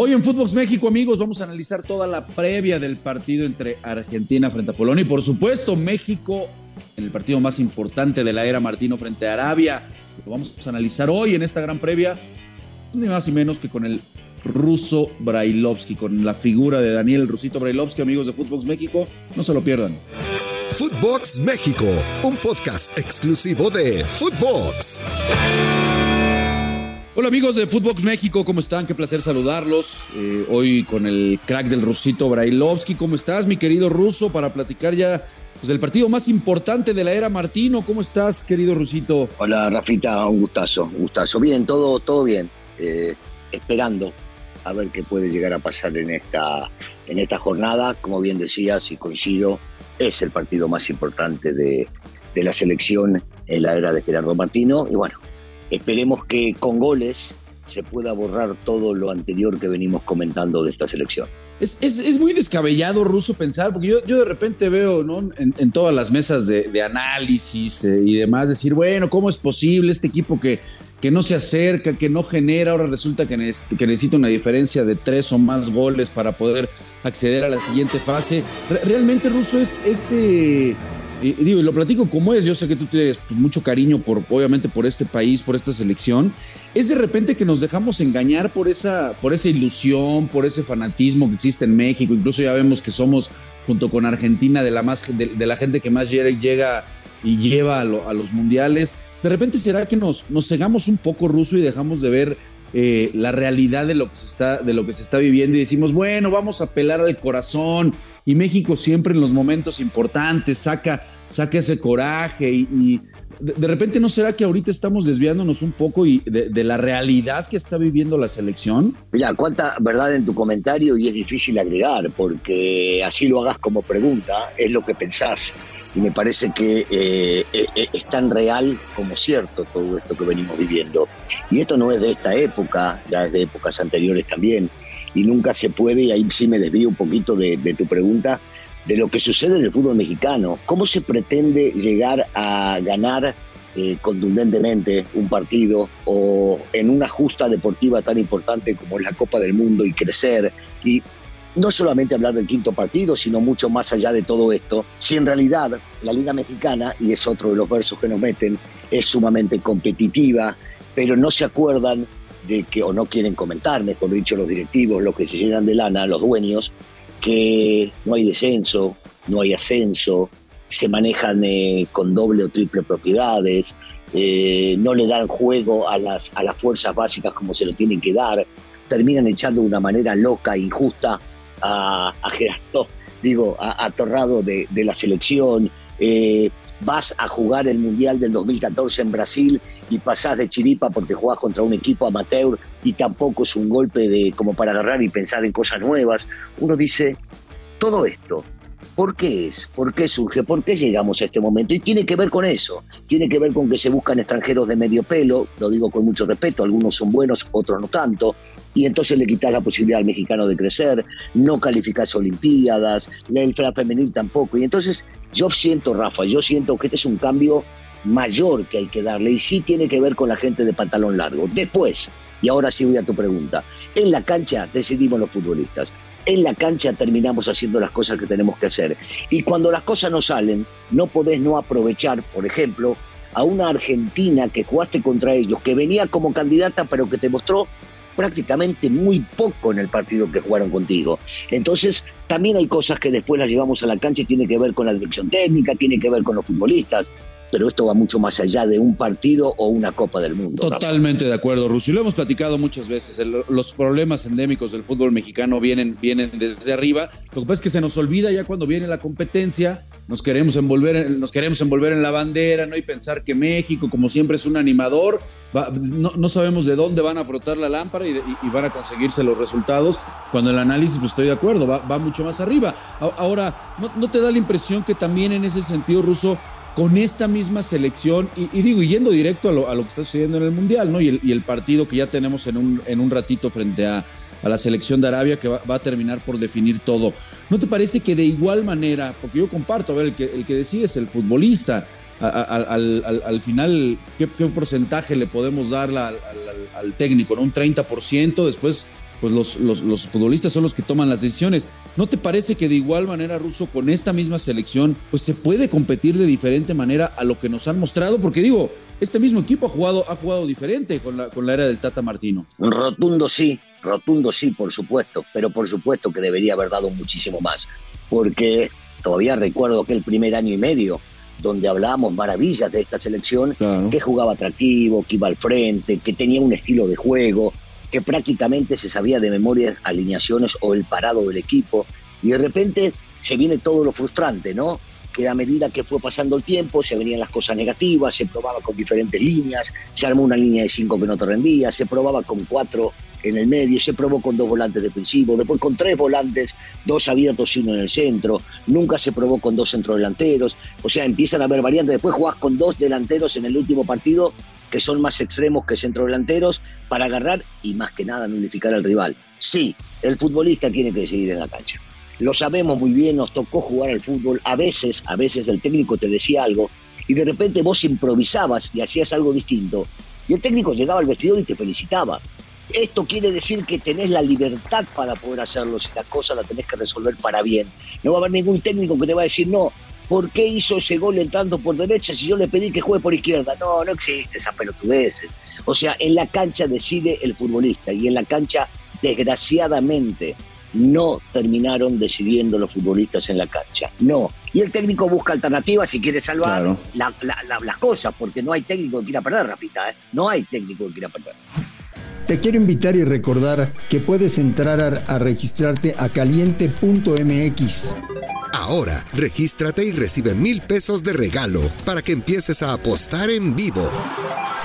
Hoy en Footbox México, amigos, vamos a analizar toda la previa del partido entre Argentina frente a Polonia y, por supuesto, México en el partido más importante de la era Martino frente a Arabia. Lo vamos a analizar hoy en esta gran previa, ni más ni menos que con el ruso Brailovsky, con la figura de Daniel Rusito Brailovsky, amigos de Footbox México. No se lo pierdan. Footbox México, un podcast exclusivo de Footbox. Hola amigos de Footbox México, ¿cómo están? Qué placer saludarlos. Eh, hoy con el crack del rusito Brailovsky. ¿Cómo estás, mi querido ruso? Para platicar ya pues, del partido más importante de la era Martino. ¿Cómo estás, querido rusito? Hola, Rafita, un gustazo, un gustazo. Bien, todo, todo bien. Eh, esperando a ver qué puede llegar a pasar en esta, en esta jornada. Como bien decías y coincido, es el partido más importante de, de la selección en la era de Gerardo Martino. Y bueno, esperemos que con goles se pueda borrar todo lo anterior que venimos comentando de esta selección. Es, es, es muy descabellado, Ruso, pensar, porque yo, yo de repente veo ¿no? en, todas las mesas de, análisis eh, y demás decir, bueno, ¿cómo es posible este equipo que, que no se acerca, que no genera, ahora resulta que, ne que necesita una diferencia de tres o más goles para poder acceder a la siguiente fase? Re realmente, Ruso, es ese... Digo, y lo platico como es, yo sé que tú tienes mucho cariño por, obviamente, por este país, por esta selección. Es de repente que nos dejamos engañar por esa, por esa ilusión, por ese fanatismo que existe en México. Incluso ya vemos que somos, junto con Argentina, de la, más, de, la gente que más llega y lleva a, a, los mundiales. De repente será que nos, nos cegamos un poco ruso y dejamos de ver eh, la realidad de lo, que se está, de lo que se está viviendo y decimos, bueno, vamos a apelar al corazón. Y México siempre en los momentos importantes saca, saca ese coraje y, de, repente no será que ahorita estamos desviándonos un poco y de, de, la realidad que está viviendo la selección. Mira, cuánta verdad en tu comentario y es difícil agregar porque así lo hagas como pregunta, es lo que pensás y me parece que eh, es tan real como cierto todo esto que venimos viviendo. Y esto no es de esta época, ya es de épocas anteriores también, y nunca se puede, y ahí sí me desvío un poquito de, tu pregunta, de lo que sucede en el fútbol mexicano. ¿Cómo se pretende llegar a ganar eh, contundentemente un partido o en una justa deportiva tan importante como la Copa del Mundo y crecer? Y no solamente hablar del quinto partido, sino mucho más allá de todo esto, si en realidad la Liga Mexicana, y es otro de los versos que nos meten, es sumamente competitiva, pero no se acuerdan de que, o no quieren comentar, mejor dicho, los directivos, los que se llenan de lana, los dueños, que no hay descenso, no hay ascenso, se manejan eh, con doble o triple propiedades, eh, no le dan juego a las, a las fuerzas básicas como se lo tienen que dar, terminan echando de una manera loca, injusta a, a Gerardo, digo, a, Torrado de, de, la selección. Eh, vas a jugar el Mundial del 2014 en Brasil y pasás de chiripa porque jugás contra un equipo amateur y tampoco es un golpe de como para agarrar y pensar en cosas nuevas. Uno dice, todo esto, ¿por qué es? ¿Por qué surge? ¿Por qué llegamos a este momento? Y tiene que ver con eso, tiene que ver con que se buscan extranjeros de medio pelo, lo digo con mucho respeto, algunos son buenos, otros no tanto, y entonces le quitas la posibilidad al mexicano de crecer, no calificas Olimpiadas, la infra femenil tampoco. Y entonces yo siento, Rafa, yo siento que este es un cambio mayor que hay que darle y sí tiene que ver con la gente de pantalón largo. Después, y ahora sí voy a tu pregunta, en la cancha decidimos los futbolistas. En la cancha terminamos haciendo las cosas que tenemos que hacer. Y cuando las cosas no salen, no podés no aprovechar, por ejemplo, a una Argentina que jugaste contra ellos, que venía como candidata, pero que te mostró prácticamente muy poco en el partido que jugaron contigo. Entonces, también hay cosas que después las llevamos a la cancha y tiene que ver con la dirección técnica, tiene que ver con los futbolistas pero esto va mucho más allá de un partido o una Copa del Mundo. Totalmente de acuerdo, Russo. Y lo hemos platicado muchas veces. los problemas endémicos del fútbol mexicano vienen, vienen desde arriba. Lo que pasa es que se nos olvida ya cuando viene la competencia, nos queremos envolver, nos queremos envolver en la bandera, ¿no? Y pensar que México, como siempre, es un animador. no, sabemos de dónde van a frotar la lámpara y, van a conseguirse los resultados. Cuando el análisis, pues estoy de acuerdo, va, mucho más arriba. Ahora, ¿no, ¿no te da la impresión que también en ese sentido, Russo, con esta misma selección, y, digo, yendo directo a lo, que está sucediendo en el Mundial, ¿no? Y el, partido que ya tenemos en un, en un ratito frente a, la selección de Arabia, que va, a terminar por definir todo. ¿No te parece que de igual manera, porque yo comparto, a ver, el que, el que decide es el futbolista, al, final, ¿qué, porcentaje le podemos dar al, técnico? ¿no? Un 30%, después pues los, los, futbolistas son los que toman las decisiones. ¿No te parece que de igual manera, Russo, con esta misma selección, pues se puede competir de diferente manera a lo que nos han mostrado? Porque digo, este mismo equipo ha jugado, ha jugado diferente con la, con la era del Tata Martino. Rotundo sí, rotundo sí, por supuesto, pero por supuesto que debería haber dado muchísimo más, porque todavía recuerdo que el primer año y medio donde hablábamos maravillas de esta selección, que jugaba atractivo, que iba al frente, que tenía un estilo de juego, que prácticamente se sabía de memoria alineaciones o el parado del equipo, y de repente se viene todo lo frustrante, ¿no? Que a medida que fue pasando el tiempo se venían las cosas negativas, se probaba con diferentes líneas, se armó una línea de cinco que no te rendía, se probaba con cuatro en el medio, se probó con dos volantes defensivos, después con tres volantes, dos abiertos y uno en el centro, nunca se probó con dos centrodelanteros, o sea, empiezan a haber variantes, después jugás con dos delanteros en el último partido que son más extremos que centrodelanteros para agarrar y más que nada nulificar al rival. Sí, el futbolista tiene que seguir en la cancha. Lo sabemos muy bien, nos tocó jugar al fútbol. A veces, a veces el técnico te decía algo y de repente vos improvisabas y hacías algo distinto. Y el técnico llegaba al vestidor y te felicitaba. Esto quiere decir que tenés la libertad para poder hacerlo si la cosa la tenés que resolver para bien. No va a haber ningún técnico que te va a decir, no, ¿por qué hizo ese gol entrando por derecha si yo le pedí que juegue por izquierda? No, no existe esa pelotudez. O sea, en la cancha decide el futbolista y en la cancha, desgraciadamente, no terminaron decidiendo los futbolistas en la cancha. No. Y el técnico busca alternativas si quiere salvar las cosas, porque no hay técnico que quiera perder, Rapita. ¿eh? No hay técnico que quiera perder. Te quiero invitar y recordar que puedes entrar a, a registrarte a caliente.mx Ahora, regístrate y recibe mil pesos de regalo para que empieces a apostar en vivo.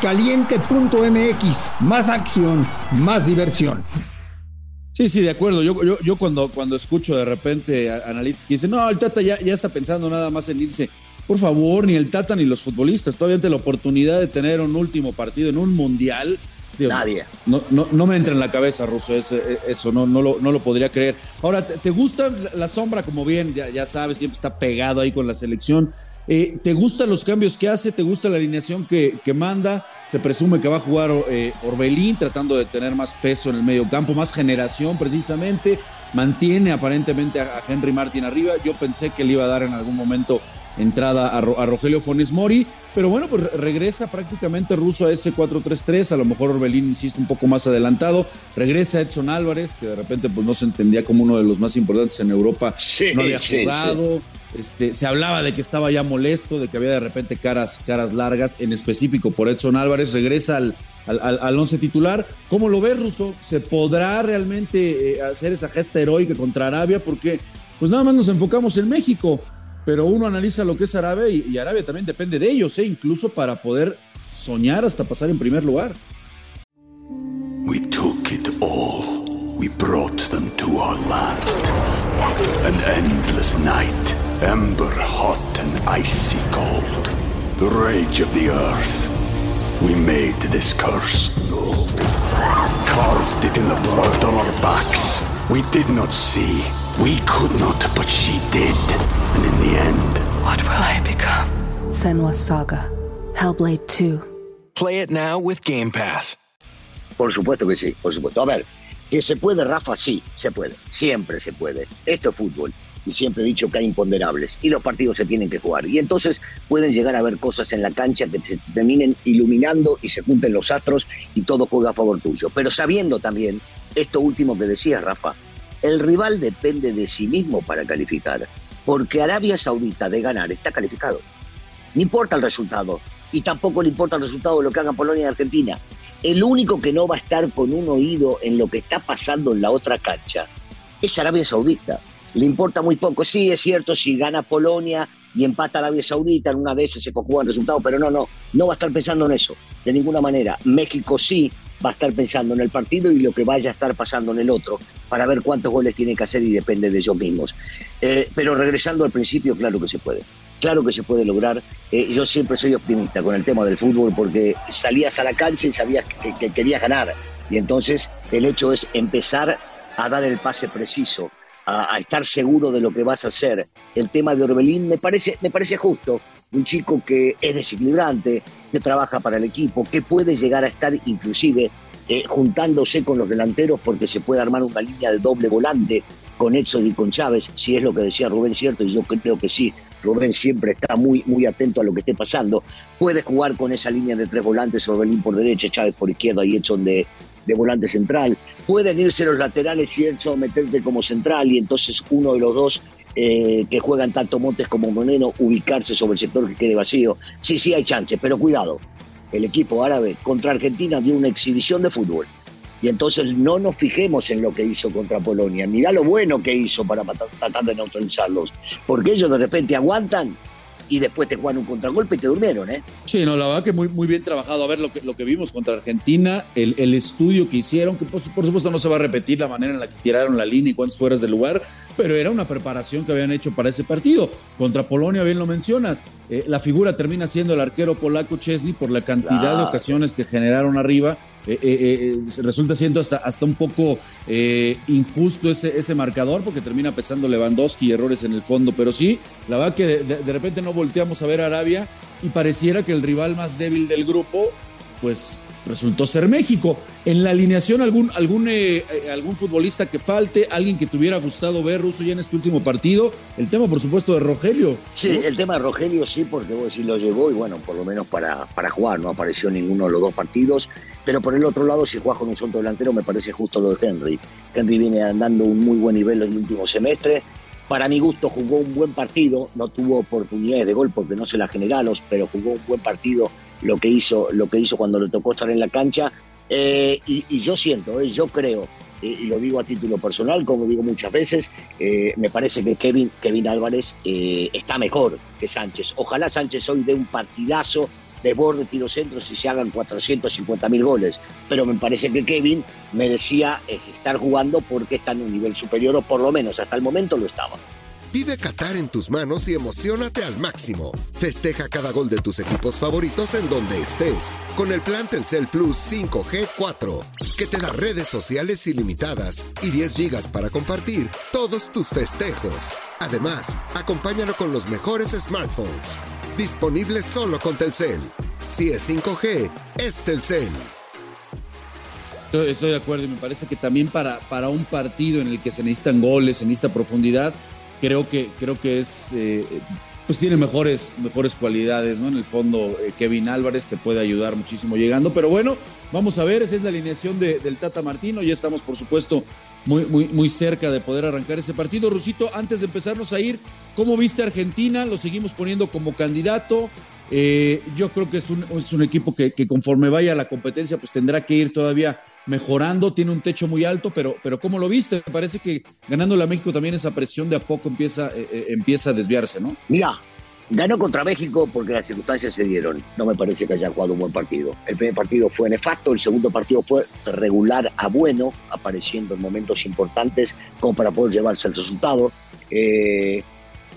Caliente.mx, más acción, más diversión. Sí, sí, de acuerdo. Yo, yo, yo cuando, cuando escucho de repente analistas que dicen, no, el Tata ya, ya está pensando nada más en irse. Por favor, ni el Tata ni los futbolistas. Todavía ante la oportunidad de tener un último partido en un mundial Nadie. No, no, no, me entra en la cabeza, Russo, eso, no, no, lo, no lo podría creer. Ahora, ¿te, gusta la sombra? Como bien, ya, ya, sabes, siempre está pegado ahí con la selección. Eh, ¿Te gustan los cambios que hace? ¿Te gusta la alineación que, que manda? Se presume que va a jugar eh, Orbelín, tratando de tener más peso en el medio campo, más generación precisamente. Mantiene aparentemente a, a Henry Martin arriba. Yo pensé que le iba a dar en algún momento entrada a, Rogelio Fones Mori, pero bueno, pues regresa prácticamente Russo a ese 4-3-3, a lo mejor Orbelín insiste un poco más adelantado, regresa Edson Álvarez, que de repente pues no se entendía como uno de los más importantes en Europa, no había jugado, Este, se hablaba de que estaba ya molesto, de que había de repente caras, caras largas, en específico por Edson Álvarez, regresa al, al, once titular. ¿Cómo lo ves, Russo? ¿Se podrá realmente eh, hacer esa gesta heroica contra Arabia? Porque pues nada más nos enfocamos en México pero uno analiza lo que es Arabia y, Arabia también depende de ellos, ¿eh? incluso para poder soñar hasta pasar en primer lugar. We took it all. We brought them to our land. An endless night, ember hot and icy cold. The rage of the earth. We made this curse. Carved it in the blood on our backs. We did not see. We could not, but she did. Senwa Saga, Hellblade 2. Play it now with Game Pass. Por supuesto que sí, por supuesto. A ver, que se puede, Rafa, sí, se puede. Siempre se puede. Esto es fútbol. y siempre he dicho que hay imponderables y los partidos se tienen que jugar. Y entonces pueden llegar a haber cosas en la cancha que se terminen iluminando y se junten los astros y todo juega a favor tuyo. Pero sabiendo también esto último que decía Rafa, el rival depende de sí mismo para calificar, porque Arabia Saudita de ganar está calificado. No importa el resultado, y tampoco le importa el resultado de lo que haga Polonia y Argentina. El único que no va a estar con un oído en lo que está pasando en la otra cancha es Arabia Saudita le importa muy poco. Sí, es cierto, si gana Polonia y empata Arabia Saudita, en una de esas se el resultado, pero no, no, no va a estar pensando en eso, de ninguna manera. México sí va a estar pensando en el partido y lo que vaya a estar pasando en el otro, para ver cuántos goles tiene que hacer y depende de ellos mismos. Eh, pero regresando al principio, claro que se puede. Claro que se puede lograr. Eh, yo siempre soy optimista con el tema del fútbol porque salías a la cancha y sabías que, que querías ganar. Y entonces el hecho es empezar a dar el pase preciso a, estar seguro de lo que vas a hacer. El tema de Orbelín me parece, me parece justo. Un chico que es desequilibrante, que trabaja para el equipo, que puede llegar a estar inclusive eh, juntándose con los delanteros porque se puede armar una línea de doble volante con Edson y con Chávez, si es lo que decía Rubén, cierto, y yo creo que sí, Rubén siempre está muy, muy atento a lo que esté pasando. Puede jugar con esa línea de tres volantes, Orbelín por derecha, Chávez por izquierda y Edson de, de volante central. Pueden irse los laterales y hecho meterte como central y entonces uno de los dos eh, que juegan tanto Montes como Moreno ubicarse sobre el sector que quede vacío. Sí, sí hay chance, pero cuidado. El equipo árabe contra Argentina dio una exhibición de fútbol. Y entonces no nos fijemos en lo que hizo contra Polonia. Mirá lo bueno que hizo para tratar de neutralizarlos. Porque ellos de repente aguantan y después te juegan un contragolpe y te durmieron, ¿eh? Sí, no, la verdad que muy, muy bien trabajado. A ver lo que, lo que vimos contra Argentina, el, el estudio que hicieron, que por, supuesto no se va a repetir la manera en la que tiraron la línea y cuántos fueras del lugar, pero era una preparación que habían hecho para ese partido. Contra Polonia, bien lo mencionas, eh, la figura termina siendo el arquero polaco Chesney por la cantidad claro. de ocasiones que generaron arriba. Eh, eh, resulta siendo hasta, hasta un poco injusto ese, ese marcador porque termina pesando Lewandowski y errores en el fondo, pero sí, la verdad que de, de, de repente no volteamos a ver a Arabia y pareciera que el rival más débil del grupo, pues resultó ser México. En la alineación, algún, algún, eh, algún futbolista que falte, alguien que te hubiera gustado ver, Ruso, ya en este último partido. El tema, por supuesto, de Rogelio. Sí, ¿no? el tema de Rogelio sí, porque vos decís lo llevó y bueno, por lo menos para, para jugar, no apareció en ninguno de los dos partidos. Pero por el otro lado, si juegas con un solto delantero, me parece justo lo de Henry. Henry viene andando un muy buen nivel en el último semestre. Para mi gusto jugó un buen partido, no tuvo oportunidades de gol porque no se las generaron, pero jugó un buen partido lo que hizo, lo que hizo cuando le tocó estar en la cancha. Eh, y, yo siento, eh, yo creo, eh, y lo digo a título personal, como digo muchas veces, eh, me parece que Kevin, Kevin Álvarez está mejor que Sánchez. Ojalá Sánchez hoy dé un partidazo de borde, tiro centros y se hagan 450 mil goles. Pero me parece que Kevin merecía estar jugando porque está en un nivel superior, o por lo menos hasta el momento lo estaba. Vive Qatar en tus manos y emocionate al máximo. Festeja cada gol de tus equipos favoritos en donde estés con el plan Telcel Plus 5G 4, que te da redes sociales ilimitadas y 10 gigas para compartir todos tus festejos. Además, acompáñalo con los mejores smartphones. Disponible solo con Telcel. Si es 5G, es Telcel. Estoy de acuerdo y me parece que también para, para un partido en el que se necesitan goles, se necesita profundidad, creo que, creo que es, eh, pues tiene mejores, mejores cualidades, ¿no? En el fondo, eh, Kevin Álvarez te puede ayudar muchísimo llegando, pero bueno, vamos a ver, esa es la alineación de, del Tata Martino, ya estamos, por supuesto, muy, muy, muy cerca de poder arrancar ese partido. Rusito, antes de empezarnos a ir, ¿cómo viste Argentina? Lo seguimos poniendo como candidato. Eh, yo creo que es un, es un equipo que, que, conforme vaya a la competencia, pues tendrá que ir todavía mejorando, tiene un techo muy alto, pero, pero ¿cómo lo viste? Me parece que ganándole a México también esa presión de a poco empieza, eh, eh, empieza a desviarse, ¿no? Mira, ganó contra México porque las circunstancias se dieron. No me parece que haya jugado un buen partido. El primer partido fue nefasto, el segundo partido fue regular a bueno, apareciendo en momentos importantes como para poder llevarse el resultado. Eh,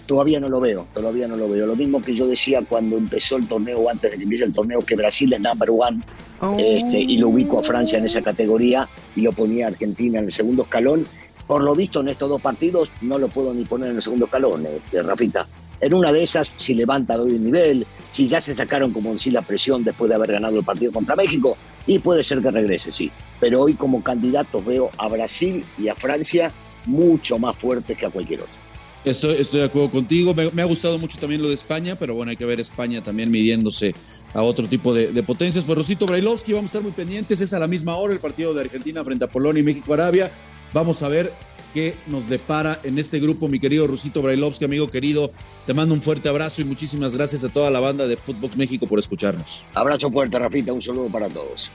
todavía no lo veo, todavía no lo veo. Lo mismo que yo decía cuando empezó el torneo, antes de que empiece el torneo, que Brasil es number one, oh. este, y lo ubico a Francia en esa categoría y lo ponía a Argentina en el segundo escalón. Por lo visto en estos dos partidos no lo puedo ni poner en el segundo escalón, este, Rafita. En una de esas, si levanta doy el nivel, si ya se sacaron, como decir, la presión después de haber ganado el partido contra México, y puede ser que regrese, sí. Pero hoy como candidatos veo a Brasil y a Francia mucho más fuertes que a cualquier otro. Estoy, estoy de acuerdo contigo. Me, ha gustado mucho también lo de España, pero bueno, hay que ver España también midiéndose a otro tipo de, potencias. Pues Rosito Brailovsky, vamos a estar muy pendientes. Es a la misma hora el partido de Argentina frente a Polonia y México-Arabia. Vamos a ver qué nos depara en este grupo, mi querido Rosito Brailovsky, amigo querido. Te mando un fuerte abrazo y muchísimas gracias a toda la banda de Footbox México por escucharnos. Abrazo fuerte, Rafita. Un saludo para todos.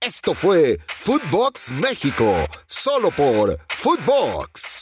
Esto fue Footbox México, solo por Footbox.